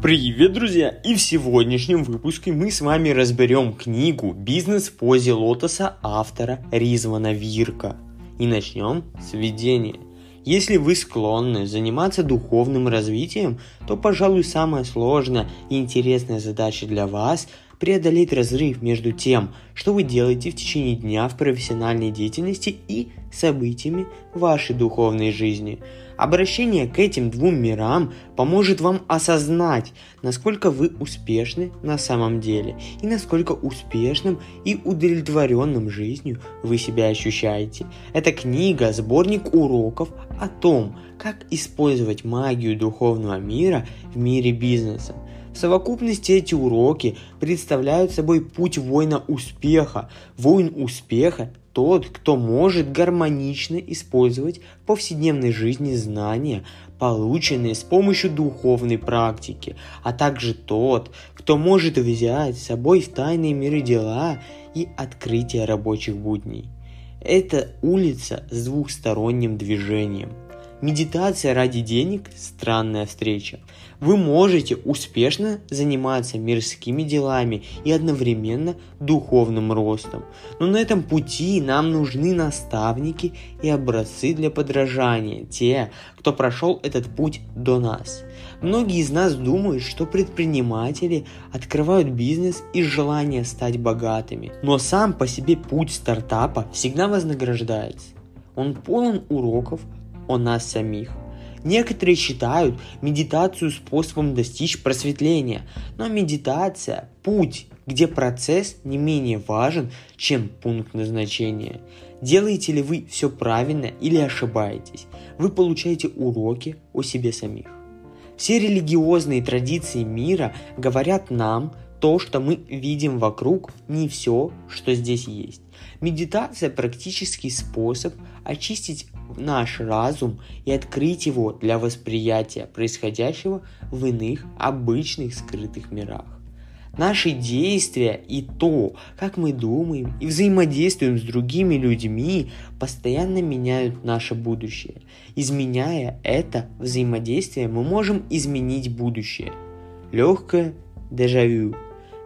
Привет, друзья! И в сегодняшнем выпуске мы с вами разберем книгу «Бизнес в позе лотоса» автора Ризвана Вирка. И начнем с введения. Если вы склонны заниматься духовным развитием, то, пожалуй, самая сложная и интересная задача для вас – преодолеть разрыв между тем, что вы делаете в течение дня в профессиональной деятельности и событиями вашей духовной жизни. Обращение к этим двум мирам поможет вам осознать, насколько вы успешны на самом деле и насколько успешным и удовлетворенным жизнью вы себя ощущаете. Эта книга – сборник уроков о том, как использовать магию духовного мира в мире бизнеса. В совокупности эти уроки представляют собой путь воина успеха. Воин успеха – тот, кто может гармонично использовать в повседневной жизни знания, полученные с помощью духовной практики, а также тот, кто может взять с собой в тайные миры дела и открытие рабочих будней. Это улица с двухсторонним движением – Медитация ради денег – странная встреча. Вы можете успешно заниматься мирскими делами и одновременно духовным ростом. Но на этом пути нам нужны наставники и образцы для подражания, те, кто прошел этот путь до нас. Многие из нас думают, что предприниматели открывают бизнес из желания стать богатыми. Но сам по себе путь стартапа всегда вознаграждается. Он полон уроков, о нас самих. Некоторые считают медитацию способом достичь просветления, но медитация – путь, где процесс не менее важен, чем пункт назначения. Делаете ли вы все правильно или ошибаетесь? Вы получаете уроки о себе самих. Все религиозные традиции мира говорят нам, то, что мы видим вокруг, не все, что здесь есть. Медитация – практический способ очистить наш разум и открыть его для восприятия происходящего в иных обычных скрытых мирах. Наши действия и то, как мы думаем и взаимодействуем с другими людьми, постоянно меняют наше будущее. Изменяя это взаимодействие, мы можем изменить будущее. Легкое дежавю.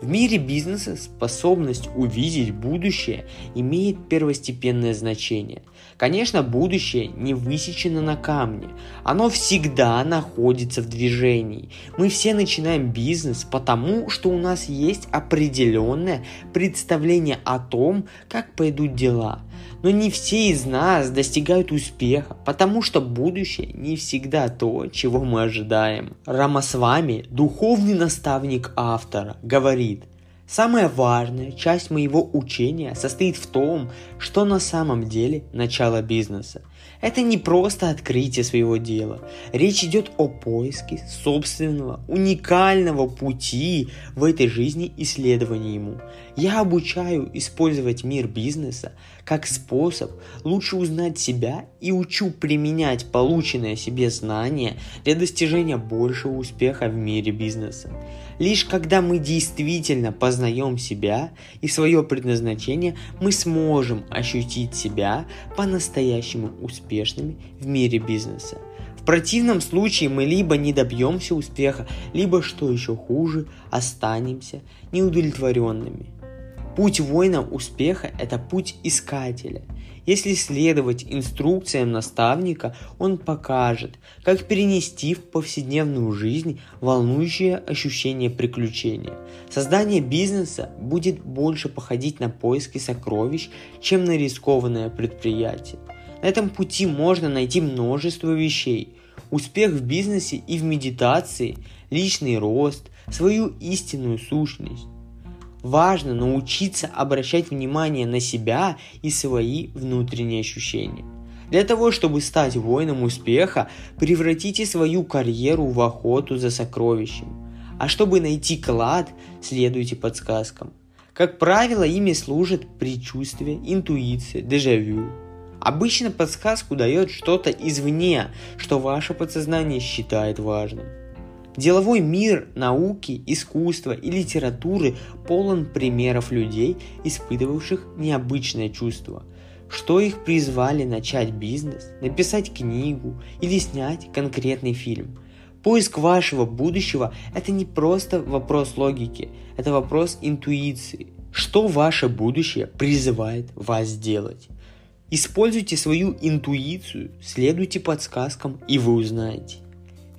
В мире бизнеса способность увидеть будущее имеет первостепенное значение. Конечно, будущее не высечено на камне. Оно всегда находится в движении. Мы все начинаем бизнес потому, что у нас есть определенное представление о том, как пойдут дела. Но не все из нас достигают успеха, потому что будущее не всегда то, чего мы ожидаем. Рамасвами, духовный наставник автора, говорит – Самая важная часть моего учения состоит в том, что на самом деле начало бизнеса. Это не просто открытие своего дела. Речь идет о поиске собственного, уникального пути в этой жизни исследования ему. Я обучаю использовать мир бизнеса как способ лучше узнать себя и учу применять полученное себе знание для достижения большего успеха в мире бизнеса. Лишь когда мы действительно познаем себя и свое предназначение, мы сможем ощутить себя по-настоящему успешными в мире бизнеса. В противном случае мы либо не добьемся успеха, либо, что еще хуже, останемся неудовлетворенными. Путь воина успеха – это путь искателя – если следовать инструкциям наставника, он покажет, как перенести в повседневную жизнь волнующее ощущение приключения. Создание бизнеса будет больше походить на поиски сокровищ, чем на рискованное предприятие. На этом пути можно найти множество вещей. Успех в бизнесе и в медитации, личный рост, свою истинную сущность. Важно научиться обращать внимание на себя и свои внутренние ощущения. Для того, чтобы стать воином успеха, превратите свою карьеру в охоту за сокровищем. А чтобы найти клад, следуйте подсказкам. Как правило, ими служат предчувствие, интуиция, дежавю. Обычно подсказку дает что-то извне, что ваше подсознание считает важным. Деловой мир науки, искусства и литературы полон примеров людей, испытывавших необычное чувство. Что их призвали начать бизнес, написать книгу или снять конкретный фильм. Поиск вашего будущего – это не просто вопрос логики, это вопрос интуиции. Что ваше будущее призывает вас делать? Используйте свою интуицию, следуйте подсказкам, и вы узнаете.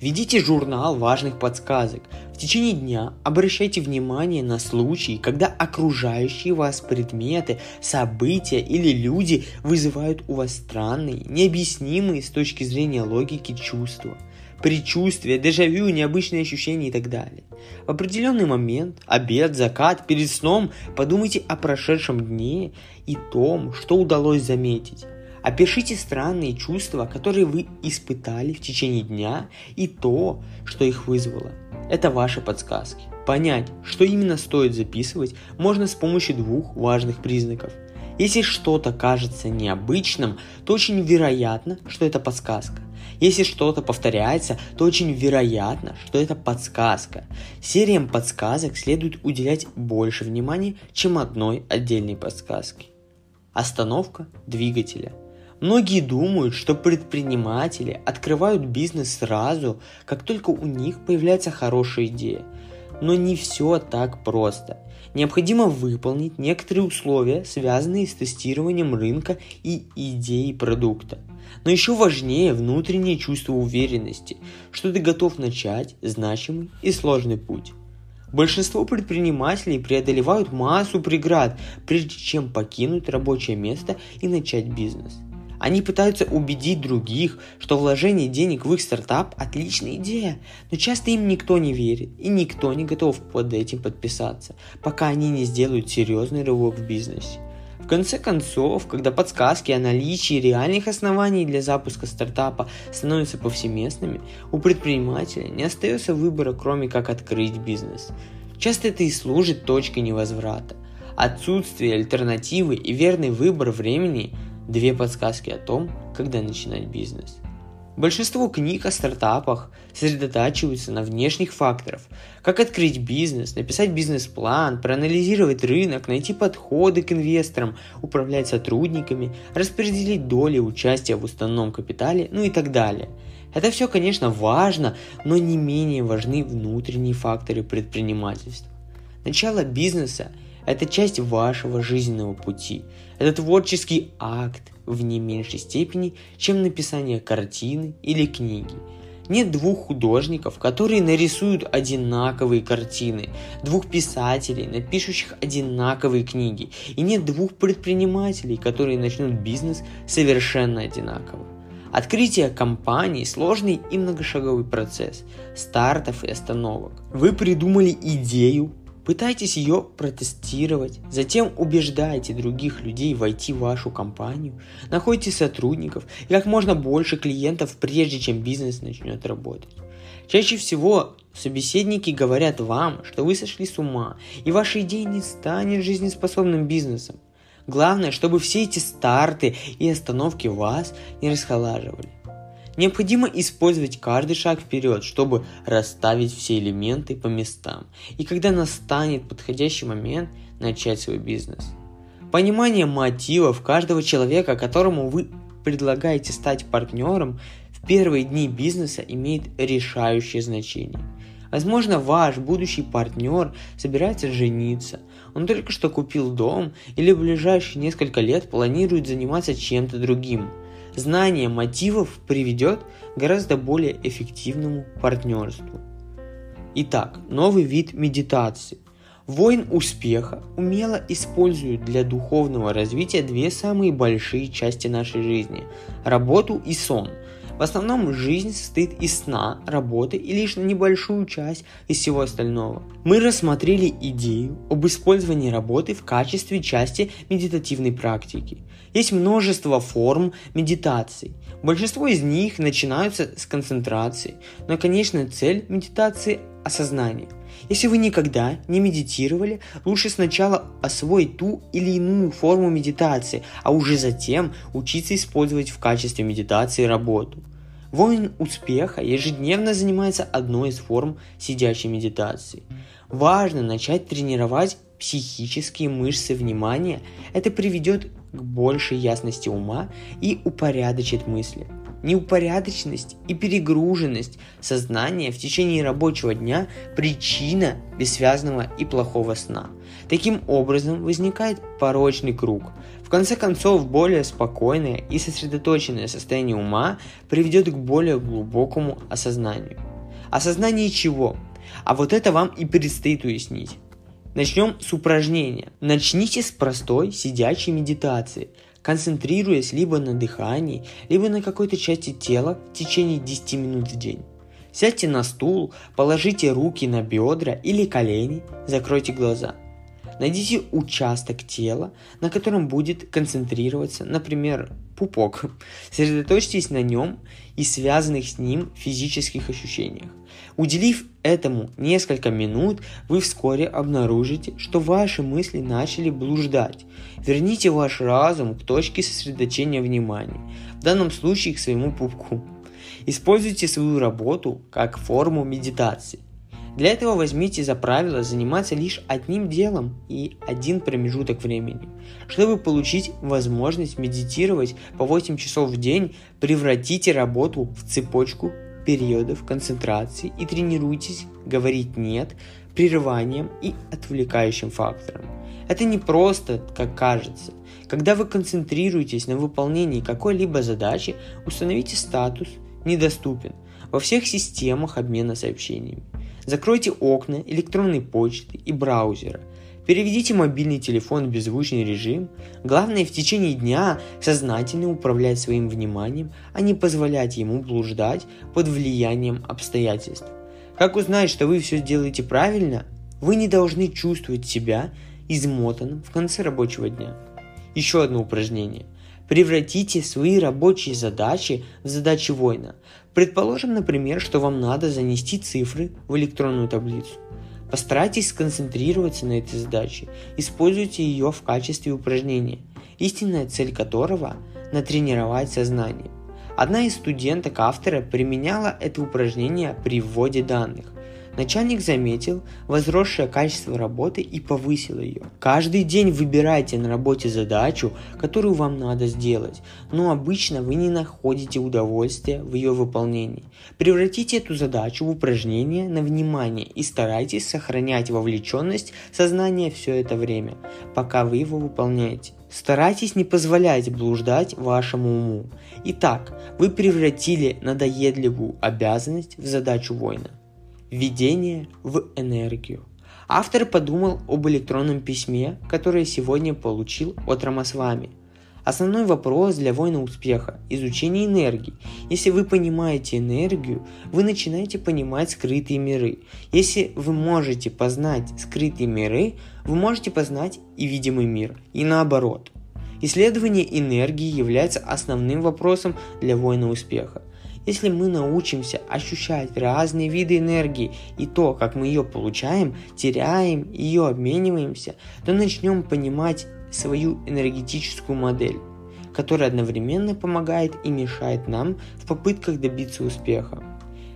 Ведите журнал важных подсказок. В течение дня обращайте внимание на случаи, когда окружающие вас предметы, события или люди вызывают у вас странные, необъяснимые с точки зрения логики чувства – предчувствия, дежавю, необычные ощущения и так далее. В определенный момент, обед, закат, перед сном, подумайте о прошедшем дне и том, что удалось заметить. Опишите странные чувства, которые вы испытали в течение дня и то, что их вызвало. Это ваши подсказки. Понять, что именно стоит записывать, можно с помощью двух важных признаков. Если что-то кажется необычным, то очень вероятно, что это подсказка. Если что-то повторяется, то очень вероятно, что это подсказка. Сериям подсказок следует уделять больше внимания, чем одной отдельной подсказке. Остановка двигателя. Многие думают, что предприниматели открывают бизнес сразу, как только у них появляется хорошая идея. Но не все так просто. Необходимо выполнить некоторые условия, связанные с тестированием рынка и идеей продукта. Но еще важнее внутреннее чувство уверенности, что ты готов начать значимый и сложный путь. Большинство предпринимателей преодолевают массу преград, прежде чем покинуть рабочее место и начать бизнес. Они пытаются убедить других, что вложение денег в их стартап – отличная идея, но часто им никто не верит и никто не готов под этим подписаться, пока они не сделают серьезный рывок в бизнесе конце концов, когда подсказки о наличии реальных оснований для запуска стартапа становятся повсеместными, у предпринимателя не остается выбора, кроме как открыть бизнес. Часто это и служит точкой невозврата. Отсутствие альтернативы и верный выбор времени – две подсказки о том, когда начинать бизнес. Большинство книг о стартапах сосредотачиваются на внешних факторах. Как открыть бизнес, написать бизнес-план, проанализировать рынок, найти подходы к инвесторам, управлять сотрудниками, распределить доли участия в уставном капитале, ну и так далее. Это все, конечно, важно, но не менее важны внутренние факторы предпринимательства. Начало бизнеса – это часть вашего жизненного пути. Это творческий акт, в не меньшей степени, чем написание картины или книги. Нет двух художников, которые нарисуют одинаковые картины, двух писателей, напишущих одинаковые книги, и нет двух предпринимателей, которые начнут бизнес совершенно одинаково. Открытие компании – сложный и многошаговый процесс стартов и остановок. Вы придумали идею, Пытайтесь ее протестировать, затем убеждайте других людей войти в вашу компанию, находите сотрудников и как можно больше клиентов, прежде чем бизнес начнет работать. Чаще всего собеседники говорят вам, что вы сошли с ума, и ваша идея не станет жизнеспособным бизнесом. Главное, чтобы все эти старты и остановки вас не расхолаживали. Необходимо использовать каждый шаг вперед, чтобы расставить все элементы по местам. И когда настанет подходящий момент, начать свой бизнес. Понимание мотивов каждого человека, которому вы предлагаете стать партнером, в первые дни бизнеса имеет решающее значение. Возможно, ваш будущий партнер собирается жениться, он только что купил дом или в ближайшие несколько лет планирует заниматься чем-то другим – Знание мотивов приведет к гораздо более эффективному партнерству. Итак, новый вид медитации. Воин успеха умело использует для духовного развития две самые большие части нашей жизни – работу и сон – в основном жизнь состоит из сна, работы и лишь на небольшую часть из всего остального. Мы рассмотрели идею об использовании работы в качестве части медитативной практики. Есть множество форм медитации. Большинство из них начинаются с концентрации, но конечная цель медитации – осознание. Если вы никогда не медитировали, лучше сначала освоить ту или иную форму медитации, а уже затем учиться использовать в качестве медитации работу. Воин успеха ежедневно занимается одной из форм сидячей медитации. Важно начать тренировать психические мышцы внимания. Это приведет к большей ясности ума и упорядочит мысли. Неупорядоченность и перегруженность сознания в течение рабочего дня – причина бессвязного и плохого сна. Таким образом возникает порочный круг. В конце концов, более спокойное и сосредоточенное состояние ума приведет к более глубокому осознанию. Осознание чего? А вот это вам и предстоит уяснить. Начнем с упражнения. Начните с простой сидячей медитации – концентрируясь либо на дыхании, либо на какой-то части тела в течение 10 минут в день. Сядьте на стул, положите руки на бедра или колени, закройте глаза. Найдите участок тела, на котором будет концентрироваться, например, пупок. Сосредоточьтесь на нем и связанных с ним физических ощущениях. Уделив этому несколько минут, вы вскоре обнаружите, что ваши мысли начали блуждать. Верните ваш разум к точке сосредоточения внимания, в данном случае к своему пупку. Используйте свою работу как форму медитации. Для этого возьмите за правило заниматься лишь одним делом и один промежуток времени. Чтобы получить возможность медитировать по 8 часов в день, превратите работу в цепочку периодов концентрации и тренируйтесь говорить «нет» прерыванием и отвлекающим фактором. Это не просто, как кажется. Когда вы концентрируетесь на выполнении какой-либо задачи, установите статус «недоступен» во всех системах обмена сообщениями. Закройте окна электронной почты и браузера. Переведите мобильный телефон в беззвучный режим. Главное в течение дня сознательно управлять своим вниманием, а не позволять ему блуждать под влиянием обстоятельств. Как узнать, что вы все делаете правильно? Вы не должны чувствовать себя измотанным в конце рабочего дня. Еще одно упражнение. Превратите свои рабочие задачи в задачи воина. Предположим, например, что вам надо занести цифры в электронную таблицу. Постарайтесь сконцентрироваться на этой задаче. Используйте ее в качестве упражнения, истинная цель которого – натренировать сознание. Одна из студенток автора применяла это упражнение при вводе данных. Начальник заметил возросшее качество работы и повысил ее. Каждый день выбирайте на работе задачу, которую вам надо сделать, но обычно вы не находите удовольствия в ее выполнении. Превратите эту задачу в упражнение на внимание и старайтесь сохранять вовлеченность сознания все это время, пока вы его выполняете. Старайтесь не позволять блуждать вашему уму. Итак, вы превратили надоедливую обязанность в задачу воина. Введение в энергию. Автор подумал об электронном письме, которое сегодня получил от Рамасвами. Основной вопрос для воина успеха – изучение энергии. Если вы понимаете энергию, вы начинаете понимать скрытые миры. Если вы можете познать скрытые миры, вы можете познать и видимый мир. И наоборот. Исследование энергии является основным вопросом для воина успеха. Если мы научимся ощущать разные виды энергии и то, как мы ее получаем, теряем, ее обмениваемся, то начнем понимать свою энергетическую модель, которая одновременно помогает и мешает нам в попытках добиться успеха.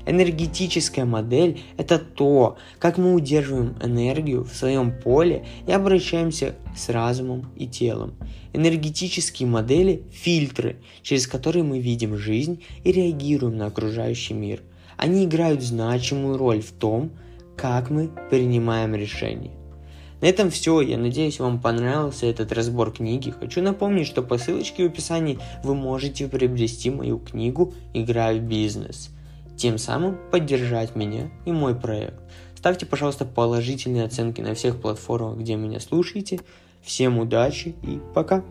Энергетическая модель – это то, как мы удерживаем энергию в своем поле и обращаемся с разумом и телом. Энергетические модели – фильтры, через которые мы видим жизнь и реагируем на окружающий мир. Они играют значимую роль в том, как мы принимаем решения. На этом все. Я надеюсь, вам понравился этот разбор книги. Хочу напомнить, что по ссылочке в описании вы можете приобрести мою книгу «Игра в бизнес» тем самым поддержать меня и мой проект. Ставьте, пожалуйста, положительные оценки на всех платформах, где меня слушаете. Всем удачи и пока!